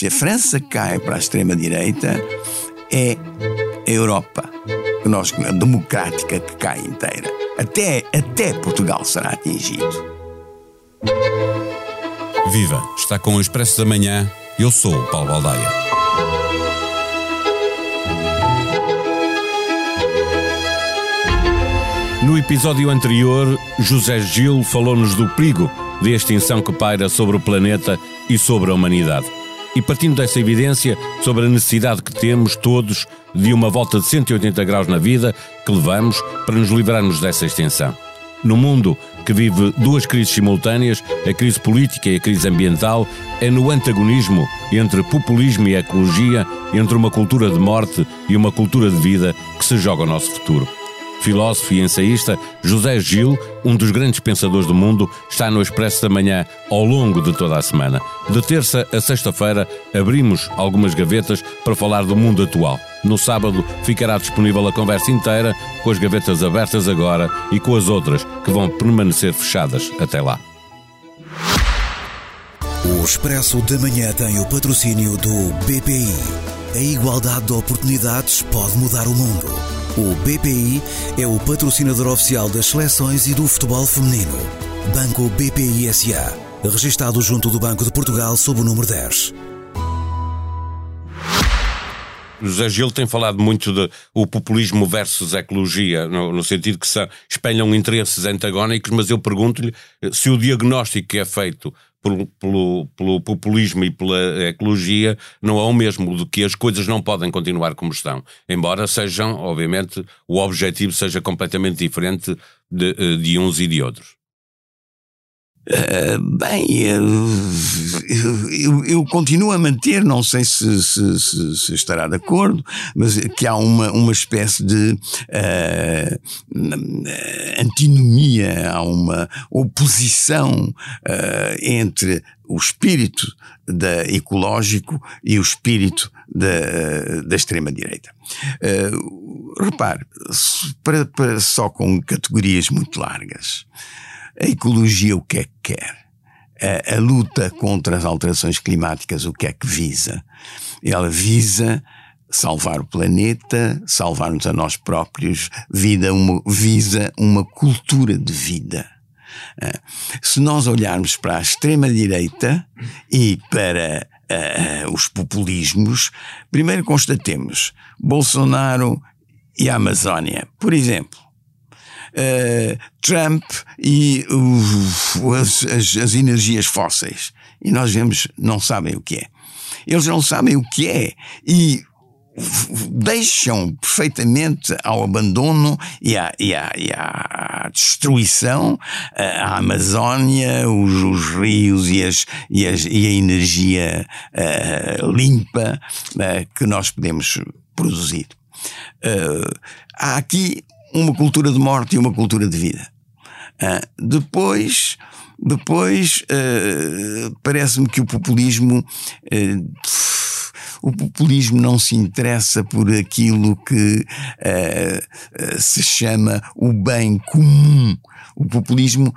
se a França cai para a extrema-direita, é a Europa que nós, a democrática que cai inteira. Até, até Portugal será atingido. Viva! Está com o Expresso da Manhã. Eu sou o Paulo Baldaia. No episódio anterior, José Gil falou-nos do perigo de extinção que paira sobre o planeta e sobre a humanidade. E partindo dessa evidência sobre a necessidade que temos todos de uma volta de 180 graus na vida que levamos para nos livrarmos dessa extensão. No mundo que vive duas crises simultâneas, a crise política e a crise ambiental, é no antagonismo entre populismo e ecologia, entre uma cultura de morte e uma cultura de vida que se joga o nosso futuro filósofo e ensaísta José Gil, um dos grandes pensadores do mundo, está no Expresso da Manhã ao longo de toda a semana. De terça a sexta-feira abrimos algumas gavetas para falar do mundo atual. No sábado ficará disponível a conversa inteira, com as gavetas abertas agora e com as outras que vão permanecer fechadas até lá. O Expresso da Manhã tem o patrocínio do BPI. A igualdade de oportunidades pode mudar o mundo. O BPI é o patrocinador oficial das seleções e do futebol feminino. Banco BPI SA. Registado junto do Banco de Portugal sob o número 10. José Gil tem falado muito de o populismo versus ecologia, no, no sentido que se espelham interesses antagónicos, mas eu pergunto-lhe se o diagnóstico que é feito pelo, pelo, pelo, populismo e pela ecologia não é o mesmo, do que as coisas não podem continuar como estão. Embora sejam, obviamente, o objetivo seja completamente diferente de, eh, de uns e de outros. Uh, bem, eu, eu, eu, continuo a manter, não sei se, se, se, se, estará de acordo, mas que há uma, uma espécie de uh, antinomia, há uma oposição uh, entre o espírito da ecológico e o espírito da, da extrema-direita. repare, para, para só com categorias muito largas. A ecologia o que é que quer? A, a, luta contra as alterações climáticas o que é que visa? Ela visa salvar o planeta, salvar-nos a nós próprios, vida uma, visa uma cultura de vida. Se nós olharmos para a extrema-direita e para uh, os populismos, primeiro constatemos Bolsonaro e a Amazónia, por exemplo uh, Trump e uh, as, as, as energias fósseis. E nós vemos, não sabem o que é. Eles não sabem o que é. E deixam perfeitamente ao abandono e à, e à, e à destruição a Amazónia, os, os rios e, as, e, as, e a energia uh, limpa uh, que nós podemos produzir. Uh, há aqui uma cultura de morte e uma cultura de vida. Uh, depois, depois uh, parece-me que o populismo uh, o populismo não se interessa por aquilo que se chama o bem comum. O populismo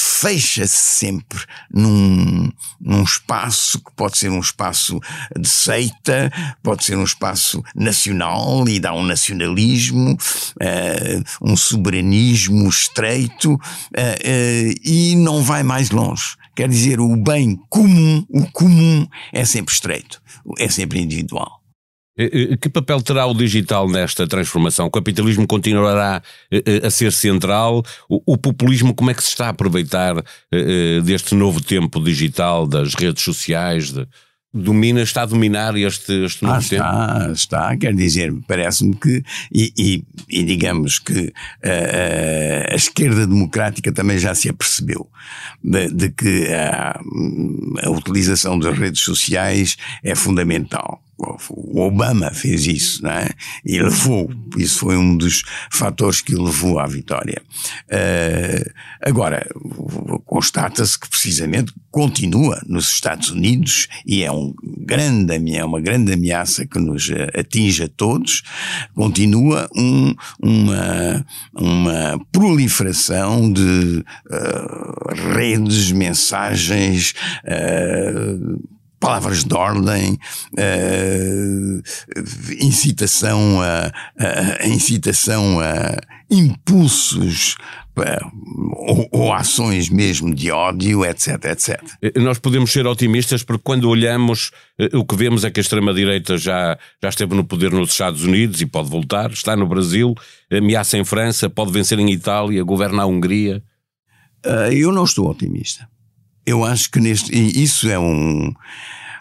fecha-se sempre num, num espaço que pode ser um espaço de seita, pode ser um espaço nacional e dá um nacionalismo, uh, um soberanismo estreito uh, uh, e não vai mais longe. Quer dizer, o bem comum, o comum é sempre estreito, é sempre individual. Eh, eh, que papel terá o digital nesta transformação? O capitalismo continuará eh, a ser central? O populismo, como é que se está a aproveitar deste novo tempo digital, das redes sociais? De, domina, está a dominar este, este novo ah, tempo? Está, está, quer dizer, parece-me que, e, e, e, digamos que uh, a esquerda democrática também já se apercebeu de, de que a, a utilização das redes sociais é fundamental o Obama fez isso, não é? E levou, isso foi um dos fatores que levou à vitória. Uh, agora, constata-se que precisamente continua nos Estados Unidos e é, um grande, é uma grande ameaça que nos atinge a todos, continua um, uma, uma proliferação de uh, redes, mensagens, uh, palavras de ordem, uh, incitação a, a, a, incitação a impulsos ou, ou, ações mesmo de ódio, etc, etc. Nós podemos ser otimistas porque quando olhamos, o que vemos é que a extrema-direita já, já esteve no poder nos Estados Unidos e pode voltar, está no Brasil, ameaça em França, pode vencer em Itália, governa a Hungria. Eu não estou otimista. Eu acho que neste. Isso é um.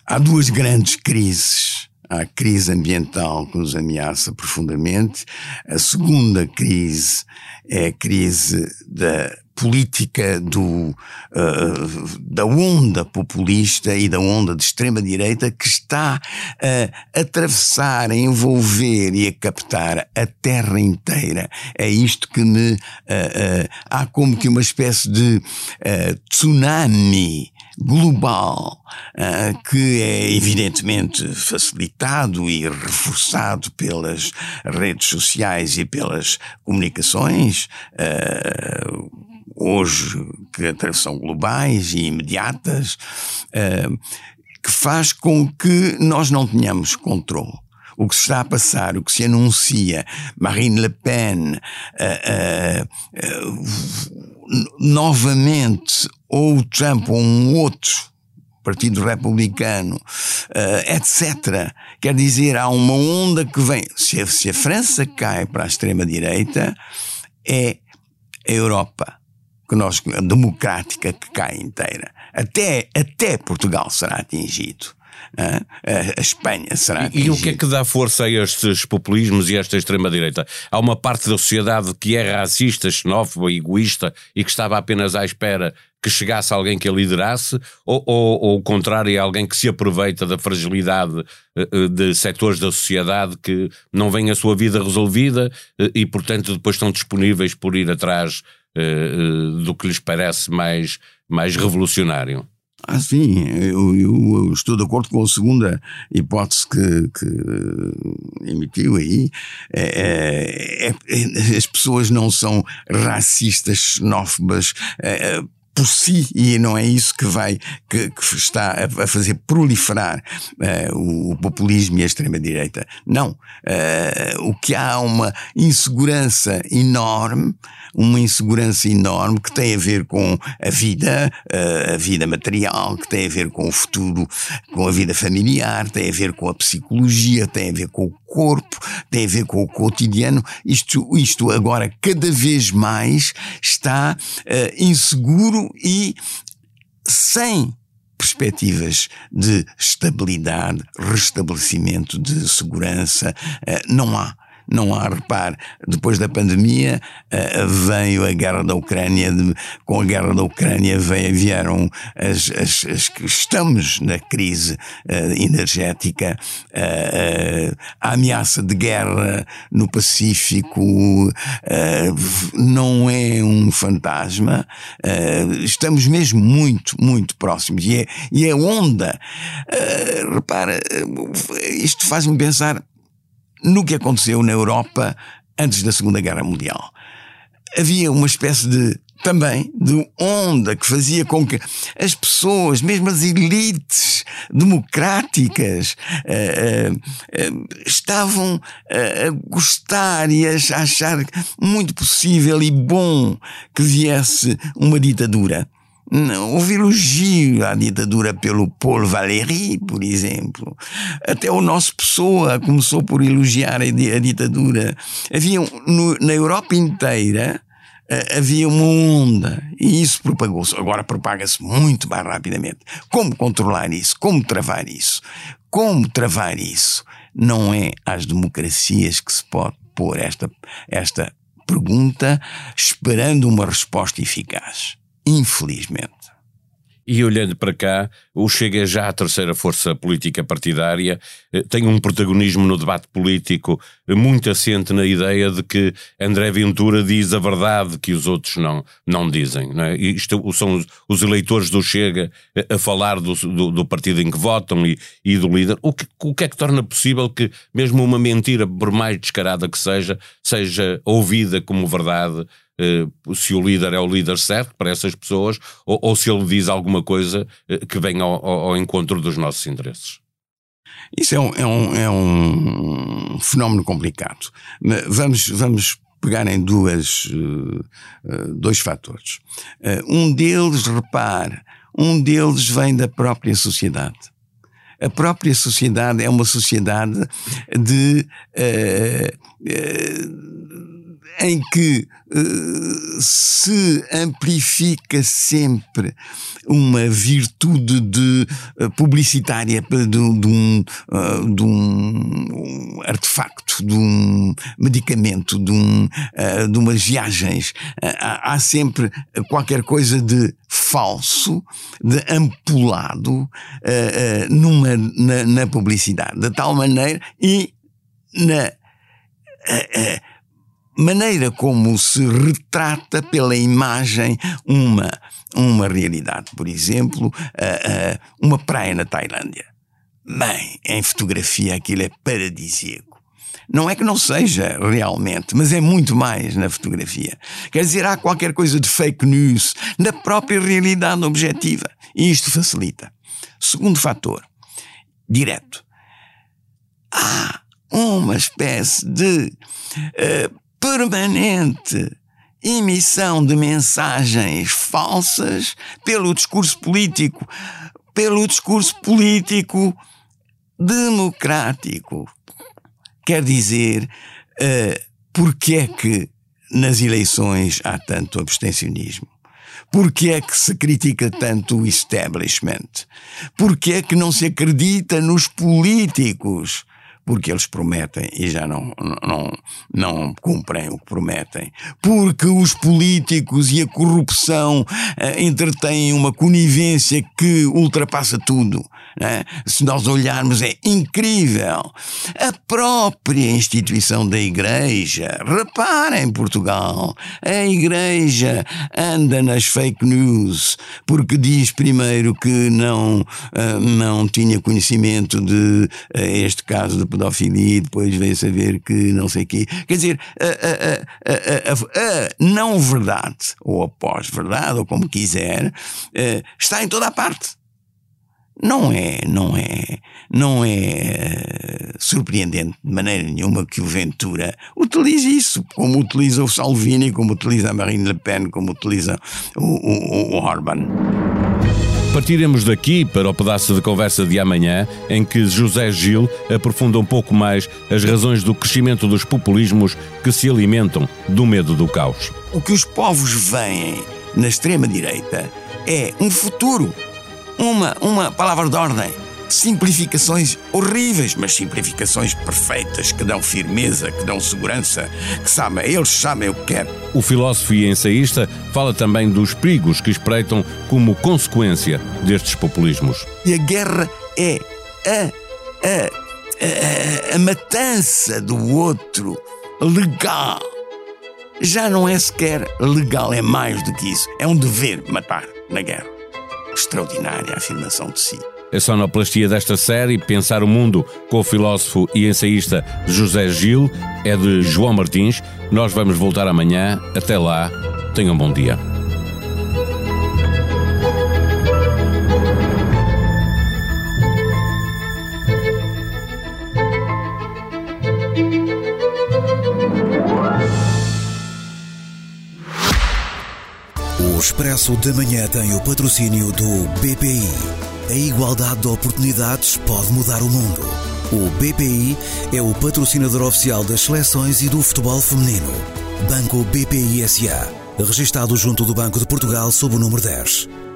Há duas grandes crises. Há a crise ambiental que nos ameaça profundamente. A segunda crise é a crise da política do, uh, da onda populista e da onda de extrema-direita que está a atravessar, a envolver e a captar a terra inteira. É isto que me. Uh, há como que uma espécie de tsunami global, que é evidentemente facilitado e reforçado pelas redes sociais e pelas comunicações, hoje que são globais e imediatas, uh, que faz com que nós não tenhamos controle. O que se está a passar, o que se anuncia, Marine Le Pen, uh, uh, novamente, ou Trump ou um outro Partido Republicano, etc. Quer dizer, há uma onda que vem. Se a, se a França cai para a extrema-direita, é a Europa que nós, democrática que cai inteira. Até, até Portugal será atingido. A Espanha será atingida. E o que é que dá força a estes populismos e a esta extrema-direita? Há uma parte da sociedade que é racista, xenófoba, egoísta e que estava apenas à espera que chegasse alguém que a liderasse, ou, ou, ou o contrário, é alguém que se aproveita da fragilidade eh, eh, de setores da sociedade que não vem a sua vida resolvida eh, e, portanto, depois estão disponíveis por ir atrás do que lhes parece mais, mais revolucionário. Ah, sim, eu, eu, estou de acordo com a segunda hipótese que, que emitiu aí. É, é, é, as pessoas não são racistas, xenófobas, é, por si e não é isso que vai que, que está a, fazer proliferar uh, o, populismo e a extrema direita. Não, uh, o que há uma insegurança enorme, uma insegurança enorme que tem a ver com a vida, uh, a vida material, que tem a ver com o futuro, com a vida familiar, tem a ver com a psicologia, tem a ver com o corpo, tem a ver com o cotidiano. Isto, isto agora cada vez mais está inseguro e sem perspectivas de estabilidade, restabelecimento de segurança, eh, não há não há, repare, depois da pandemia uh, veio a guerra da Ucrânia, com a guerra da Ucrânia veio, vieram as, as, as estamos na crise uh, energética, uh, a ameaça de guerra no Pacífico não é um fantasma, estamos mesmo muito, muito próximos. E é, e é onda, repara, isto faz-me pensar no que aconteceu na Europa antes da Segunda Guerra Mundial. Havia uma espécie de também de onda que fazia com que as pessoas, mesmo as elites democráticas, uh, uh, uh, estavam a gostar e a achar muito possível e bom que viesse uma ditadura. Houve elogio à ditadura pelo Paul Valéry, por exemplo. Até o nosso Pessoa começou por elogiar a, ditadura. Havia, no, na Europa inteira, uh, havia uma onda e isso propagou-se. Agora propaga-se muito mais rapidamente. Como controlar isso? Como travar isso? Como travar isso? Não é às democracias que se pode pôr esta, esta pergunta esperando uma resposta eficaz. Infelizmente. E olhando para cá, o Chega já a terceira força política partidária, eh, tem um protagonismo no debate político muito assente na ideia de que André Ventura diz a verdade que os outros não, não dizem. Não é? Isto são os, eleitores do Chega a falar do, do, do partido em que votam e, e do líder. O que, o que é que torna possível que, mesmo uma mentira, por mais descarada que seja, seja ouvida como verdade se o líder é o líder certo para essas pessoas ou, ou se ele diz alguma coisa uh, que venha ao, ao, encontro dos nossos interesses. Isso é um, é um, é um fenómeno complicado. Vamos, vamos pegar em duas, uh, dois fatores. um deles, repare, um deles vem da própria sociedade. A própria sociedade é uma sociedade de. Uh, em que uh, se amplifica sempre uma virtude de, uh, publicitária de, de, um, uh, de um artefacto, de um medicamento, de, um, de umas viagens. Há, há sempre qualquer coisa de falso, de ampulado numa, na, na, publicidade, de tal maneira e na maneira como se retrata pela imagem uma, uma realidade. Por exemplo, uma praia na Tailândia. Bem, em fotografia aquilo é paradisíaco. Não é que não seja realmente, mas é muito mais na fotografia. Quer dizer, há qualquer coisa de fake news na própria realidade objetiva. E isto facilita. Segundo fator, direto. Há uma espécie de uh, permanente emissão de mensagens falsas pelo discurso político, pelo discurso político democrático. Quer dizer, uh, porque é que nas eleições há tanto abstencionismo? Porque é que se critica tanto o establishment? Porque é que não se acredita nos políticos? Porque eles prometem e já não, não, não cumprem o que prometem, porque os políticos e a corrupção uh, entretêm uma conivência que ultrapassa tudo. Né? Se nós olharmos, é incrível. A própria instituição da Igreja, reparem, Portugal, a Igreja anda nas fake news, porque diz primeiro que não, uh, não tinha conhecimento de uh, este caso de pedofilia e depois veio saber que não sei o quê. Quer dizer, a, a, a, a, não verdade, ou a pós-verdade, ou como quiser, uh, está em toda a parte. Não é, não é, não é eh, surpreendente de maneira nenhuma que o Ventura utilize isso, como utiliza o Salvini, como utiliza a Marine Le Pen, como utiliza o, o, o Orban. Partiremos daqui para o pedaço de conversa de amanhã, em que José Gil aprofunda um pouco mais as razões do crescimento dos populismos que se alimentam do medo do caos. O que os povos veem na extrema-direita é um futuro, uma, uma palavra de ordem simplificações horríveis, mas simplificações perfeitas, que dão firmeza, que dão segurança, que sabem, eles sabem o que querem. O filósofo e ensaísta fala também dos perigos que espreitam como consequência destes populismos. E a guerra é a, a, a, a matança do outro legal. Já não é sequer legal, é mais do que isso. É um dever matar na guerra. Extraordinária afirmação de si. A sonoplastia desta série, Pensar o Mundo, com o filósofo e ensaísta José Gil, é de João Martins. Nós vamos voltar amanhã. Até lá, tenham um bom dia. O Expresso da Manhã tem o patrocínio do BPI. A igualdade de oportunidades pode mudar o mundo. O BPI é o patrocinador oficial das seleções e do futebol feminino. Banco BPI SA. Registado junto do Banco de Portugal sob o número 10.